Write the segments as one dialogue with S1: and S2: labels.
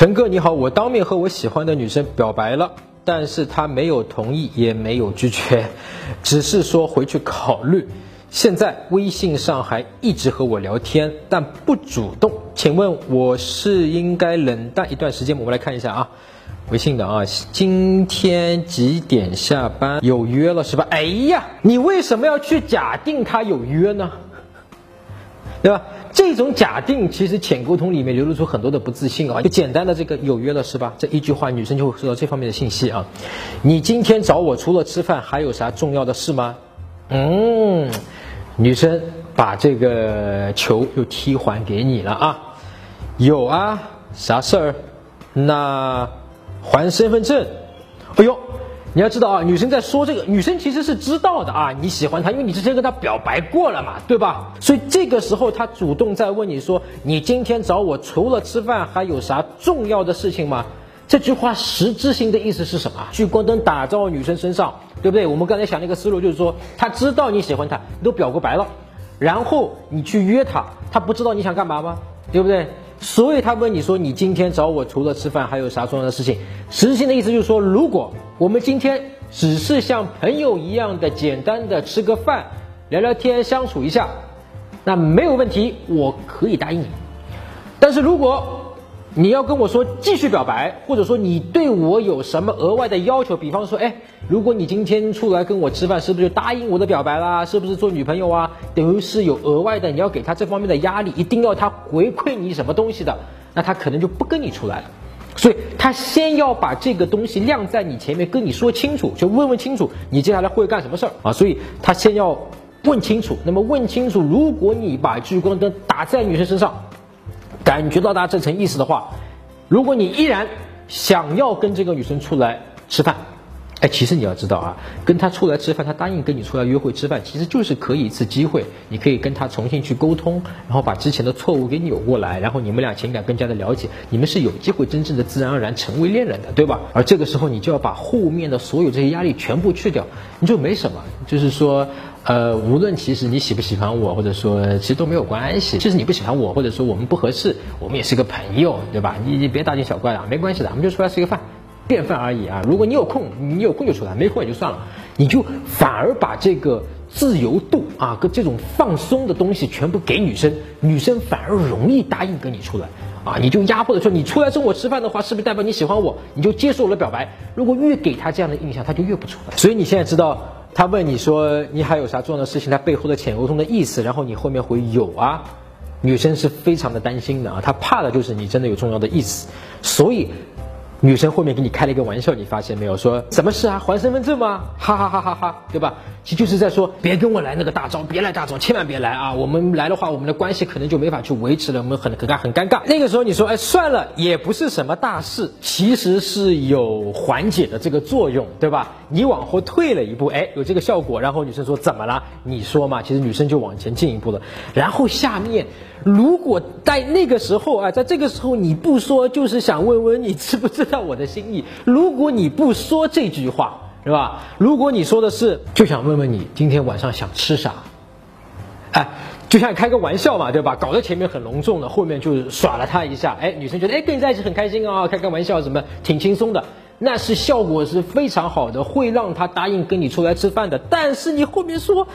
S1: 陈哥你好，我当面和我喜欢的女生表白了，但是她没有同意，也没有拒绝，只是说回去考虑。现在微信上还一直和我聊天，但不主动。请问我是应该冷淡一段时间？我们来看一下啊，微信的啊，今天几点下班？有约了是吧？哎呀，你为什么要去假定他有约呢？对吧？这种假定其实浅沟通里面流露出很多的不自信啊。就简单的这个有约了是吧？这一句话女生就会收到这方面的信息啊。你今天找我除了吃饭还有啥重要的事吗？嗯，女生把这个球又踢还给你了啊。有啊，啥事儿？那还身份证。哎呦。你要知道啊，女生在说这个，女生其实是知道的啊，你喜欢他，因为你之前跟他表白过了嘛，对吧？所以这个时候他主动在问你说，你今天找我除了吃饭还有啥重要的事情吗？这句话实质性的意思是什么？聚光灯打到女生身上，对不对？我们刚才想那个思路就是说，他知道你喜欢他，你都表过白了，然后你去约他，他不知道你想干嘛吗？对不对？所以他问你说，你今天找我除了吃饭还有啥重要的事情？实质性的意思就是说，如果我们今天只是像朋友一样的简单的吃个饭、聊聊天、相处一下，那没有问题，我可以答应你。但是如果你要跟我说继续表白，或者说你对我有什么额外的要求？比方说，哎，如果你今天出来跟我吃饭，是不是就答应我的表白啦？是不是做女朋友啊？等于是有额外的，你要给他这方面的压力，一定要他回馈你什么东西的，那他可能就不跟你出来了。所以他先要把这个东西晾在你前面，跟你说清楚，就问问清楚你接下来会干什么事儿啊？所以他先要问清楚。那么问清楚，如果你把聚光灯打在女生身上。感觉到他这层意思的话，如果你依然想要跟这个女生出来吃饭，哎，其实你要知道啊，跟她出来吃饭，她答应跟你出来约会吃饭，其实就是可以一次机会，你可以跟她重新去沟通，然后把之前的错误给扭过来，然后你们俩情感更加的了解，你们是有机会真正的自然而然成为恋人的，对吧？而这个时候你就要把后面的所有这些压力全部去掉，你就没什么，就是说。呃，无论其实你喜不喜欢我，或者说其实都没有关系。其实你不喜欢我，或者说我们不合适，我们也是个朋友，对吧？你你别大惊小怪的，没关系的，我们就出来吃个饭，便饭而已啊。如果你有空，你有空就出来，没空也就算了。你就反而把这个自由度啊，跟这种放松的东西全部给女生，女生反而容易答应跟你出来啊。你就压迫的说，你出来跟我吃饭的话，是不是代表你喜欢我？你就接受我的表白。如果越给他这样的印象，他就越不出来。所以你现在知道。他问你说你还有啥重要的事情？他背后的潜沟通的意思，然后你后面回有啊，女生是非常的担心的啊，她怕的就是你真的有重要的意思，所以。女生后面给你开了一个玩笑，你发现没有？说什么事啊？还身份证吗？哈哈哈哈哈，对吧？其实就是在说，别跟我来那个大招，别来大招，千万别来啊！我们来的话，我们的关系可能就没法去维持了，我们很很尴很尴尬。那个时候你说，哎，算了，也不是什么大事，其实是有缓解的这个作用，对吧？你往后退了一步，哎，有这个效果。然后女生说怎么了？你说嘛？其实女生就往前进一步了。然后下面。如果在那个时候啊，在这个时候你不说，就是想问问你知不知道我的心意。如果你不说这句话，是吧？如果你说的是就想问问你今天晚上想吃啥，哎，就像开个玩笑嘛，对吧？搞得前面很隆重的，后面就耍了他一下，哎，女生觉得哎跟你在一起很开心啊，开个玩笑什么挺轻松的。那是效果是非常好的，会让他答应跟你出来吃饭的。但是你后面说，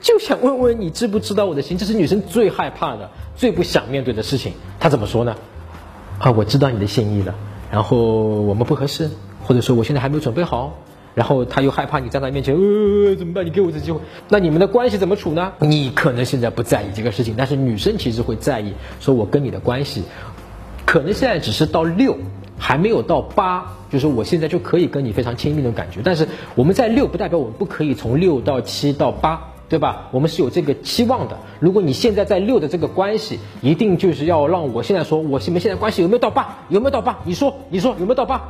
S1: 就想问问你知不知道我的心，这是女生最害怕的、最不想面对的事情。她怎么说呢？啊，我知道你的心意了，然后我们不合适，或者说我现在还没有准备好，然后他又害怕你在他面前，呃，怎么办？你给我一次机会，那你们的关系怎么处呢？你可能现在不在意这个事情，但是女生其实会在意，说我跟你的关系，可能现在只是到六。还没有到八，就是我现在就可以跟你非常亲密的感觉。但是我们在六，不代表我们不可以从六到七到八，对吧？我们是有这个期望的。如果你现在在六的这个关系，一定就是要让我现在说，我们现在关系有没有到八？有没有到八？你说，你说有没有到八？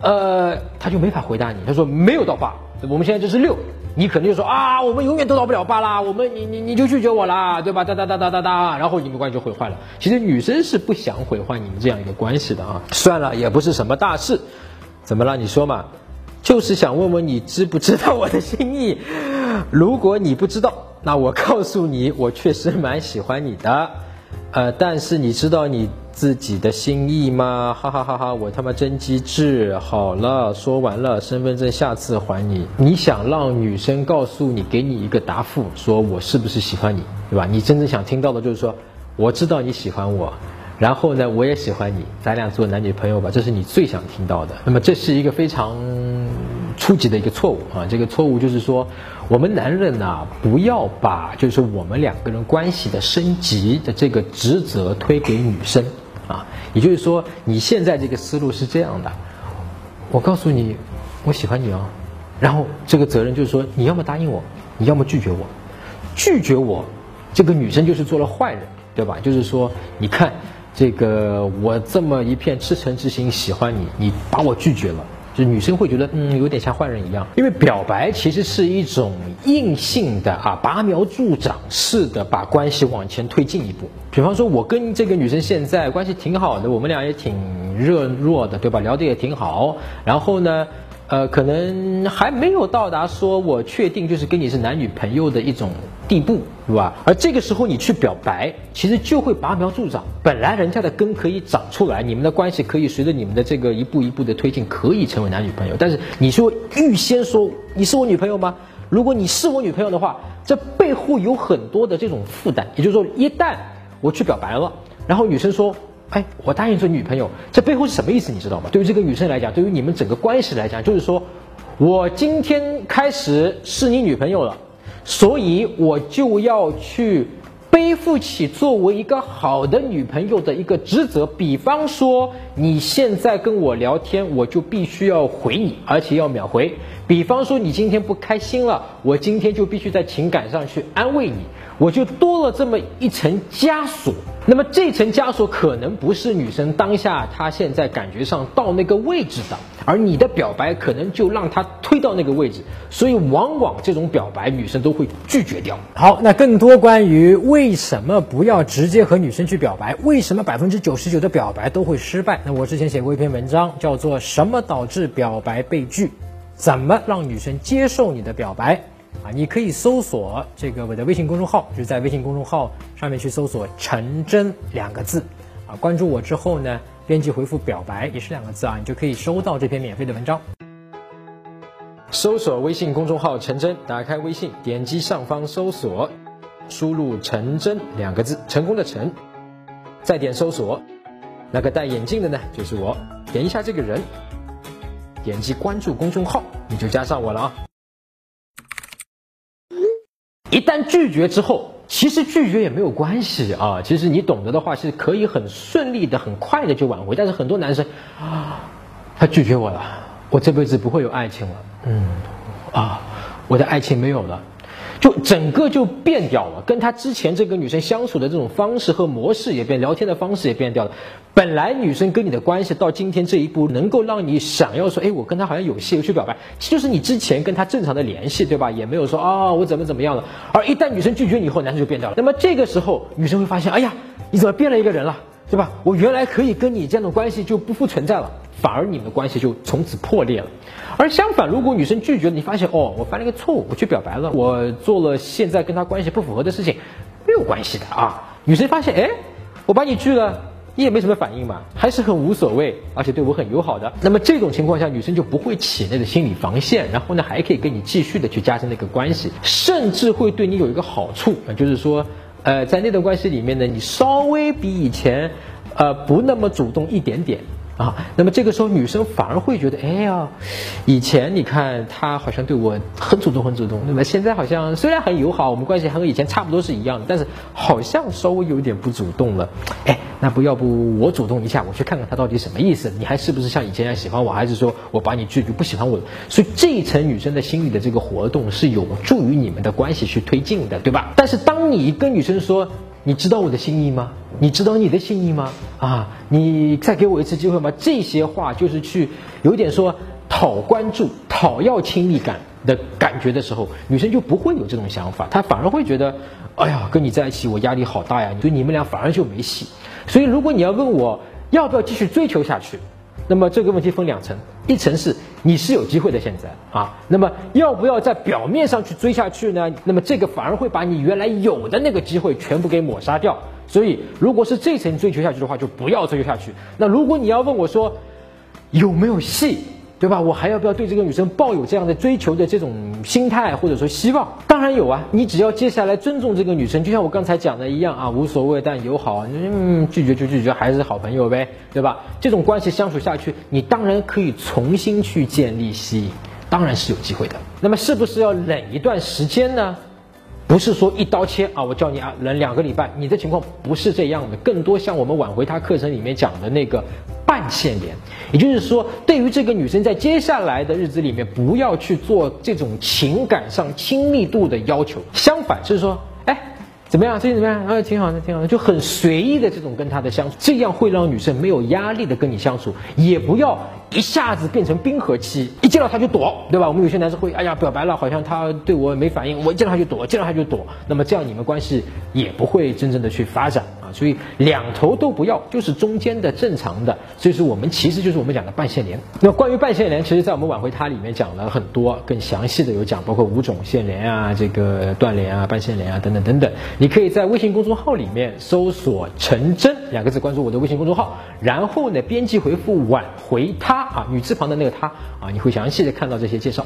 S1: 呃，他就没法回答你。他说没有到八，我们现在就是六。你肯定就说啊，我们永远都到不了八啦，我们你你你就拒绝我啦，对吧？哒哒哒哒哒哒，然后你们关系就毁坏了。其实女生是不想毁坏你们这样一个关系的啊。算了，也不是什么大事，怎么了？你说嘛，就是想问问你知不知道我的心意。如果你不知道，那我告诉你，我确实蛮喜欢你的，呃，但是你知道你。自己的心意吗？哈哈哈哈！我他妈真机智。好了，说完了，身份证下次还你。你想让女生告诉你，给你一个答复，说我是不是喜欢你，对吧？你真正想听到的就是说，我知道你喜欢我。然后呢，我也喜欢你，咱俩做男女朋友吧，这是你最想听到的。那么这是一个非常初级的一个错误啊！这个错误就是说，我们男人呢，不要把就是我们两个人关系的升级的这个职责推给女生啊。也就是说，你现在这个思路是这样的，我告诉你，我喜欢你哦。然后这个责任就是说，你要么答应我，你要么拒绝我。拒绝我，这个女生就是做了坏人，对吧？就是说，你看。这个我这么一片赤诚之心喜欢你，你把我拒绝了，就女生会觉得嗯有点像坏人一样。因为表白其实是一种硬性的啊，拔苗助长式的把关系往前推进一步。比方说，我跟这个女生现在关系挺好的，我们俩也挺热络的，对吧？聊得也挺好。然后呢？呃，可能还没有到达说我确定就是跟你是男女朋友的一种地步，对吧？而这个时候你去表白，其实就会拔苗助长。本来人家的根可以长出来，你们的关系可以随着你们的这个一步一步的推进，可以成为男女朋友。但是你说预先说你是我女朋友吗？如果你是我女朋友的话，这背后有很多的这种负担。也就是说，一旦我去表白了，然后女生说。哎，我答应做女朋友，这背后是什么意思？你知道吗？对于这个女生来讲，对于你们整个关系来讲，就是说，我今天开始是你女朋友了，所以我就要去背负起作为一个好的女朋友的一个职责。比方说，你现在跟我聊天，我就必须要回你，而且要秒回。比方说，你今天不开心了，我今天就必须在情感上去安慰你。我就多了这么一层枷锁，那么这层枷锁可能不是女生当下她现在感觉上到那个位置的，而你的表白可能就让她推到那个位置，所以往往这种表白女生都会拒绝掉。好，那更多关于为什么不要直接和女生去表白，为什么百分之九十九的表白都会失败？我之前写过一篇文章，叫做《什么导致表白被拒》，怎么让女生接受你的表白？啊，你可以搜索这个我的微信公众号，就是在微信公众号上面去搜索“陈真”两个字，啊，关注我之后呢，编辑回复“表白”也是两个字啊，你就可以收到这篇免费的文章。搜索微信公众号“陈真”，打开微信，点击上方搜索，输入“陈真”两个字，成功的陈，再点搜索，那个戴眼镜的呢，就是我，点一下这个人，点击关注公众号，你就加上我了啊。一旦拒绝之后，其实拒绝也没有关系啊。其实你懂得的话，是可以很顺利的、很快的就挽回。但是很多男生啊，他拒绝我了，我这辈子不会有爱情了。嗯，啊，我的爱情没有了。就整个就变掉了，跟他之前这个女生相处的这种方式和模式也变，聊天的方式也变掉了。本来女生跟你的关系到今天这一步，能够让你想要说，哎，我跟她好像有戏，我去表白，就是你之前跟她正常的联系，对吧？也没有说啊，我怎么怎么样了。而一旦女生拒绝你以后，男生就变掉了。那么这个时候，女生会发现，哎呀，你怎么变了一个人了，对吧？我原来可以跟你这样的关系就不复存在了。反而你们的关系就从此破裂了，而相反，如果女生拒绝你，发现哦，我犯了一个错误，我去表白了，我做了现在跟他关系不符合的事情，没有关系的啊。女生发现，哎，我把你拒了，你也没什么反应嘛，还是很无所谓，而且对我很友好的。那么这种情况下，女生就不会起那个心理防线，然后呢，还可以跟你继续的去加深那个关系，甚至会对你有一个好处，就是说，呃，在那段关系里面呢，你稍微比以前，呃，不那么主动一点点。啊，那么这个时候女生反而会觉得，哎呀，以前你看他好像对我很主动很主动，那么现在好像虽然很友好，我们关系还和以前差不多是一样的，但是好像稍微有点不主动了。哎，那不要不我主动一下，我去看看他到底什么意思？你还是不是像以前一样喜欢我，还是说我把你拒绝不喜欢我？所以这一层女生的心理的这个活动是有助于你们的关系去推进的，对吧？但是当你跟女生说。你知道我的心意吗？你知道你的心意吗？啊，你再给我一次机会吗？这些话就是去有点说讨关注、讨要亲密感的感觉的时候，女生就不会有这种想法，她反而会觉得，哎呀，跟你在一起我压力好大呀，所以你们俩反而就没戏。所以如果你要问我要不要继续追求下去？那么这个问题分两层，一层是你是有机会的现在啊，那么要不要在表面上去追下去呢？那么这个反而会把你原来有的那个机会全部给抹杀掉。所以如果是这层追求下去的话，就不要追求下去。那如果你要问我说有没有戏？对吧？我还要不要对这个女生抱有这样的追求的这种心态，或者说希望？当然有啊！你只要接下来尊重这个女生，就像我刚才讲的一样啊，无所谓，但友好，嗯，拒绝就拒绝，还是好朋友呗，对吧？这种关系相处下去，你当然可以重新去建立吸引，当然是有机会的。那么是不是要忍一段时间呢？不是说一刀切啊！我叫你啊，忍两个礼拜，你的情况不是这样的，更多像我们挽回他课程里面讲的那个半线连，也就是说，对于这个女生在接下来的日子里面，不要去做这种情感上亲密度的要求，相反就是说。怎么样？最近怎么样？啊，挺好的，挺好的，就很随意的这种跟他的相处，这样会让女生没有压力的跟你相处，也不要一下子变成冰河期，一见到他就躲，对吧？我们有些男生会，哎呀，表白了，好像他对我没反应，我一见到他就躲，见到他就躲，那么这样你们关系也不会真正的去发展所以两头都不要，就是中间的正常的。所以说我们其实就是我们讲的半线连。那关于半线连，其实在我们挽回它里面讲了很多，更详细的有讲，包括五种线连啊，这个断连啊，半线连啊，等等等等。你可以在微信公众号里面搜索“陈真”两个字，关注我的微信公众号，然后呢，编辑回复“挽回他”啊，女字旁的那个他啊，你会详细的看到这些介绍。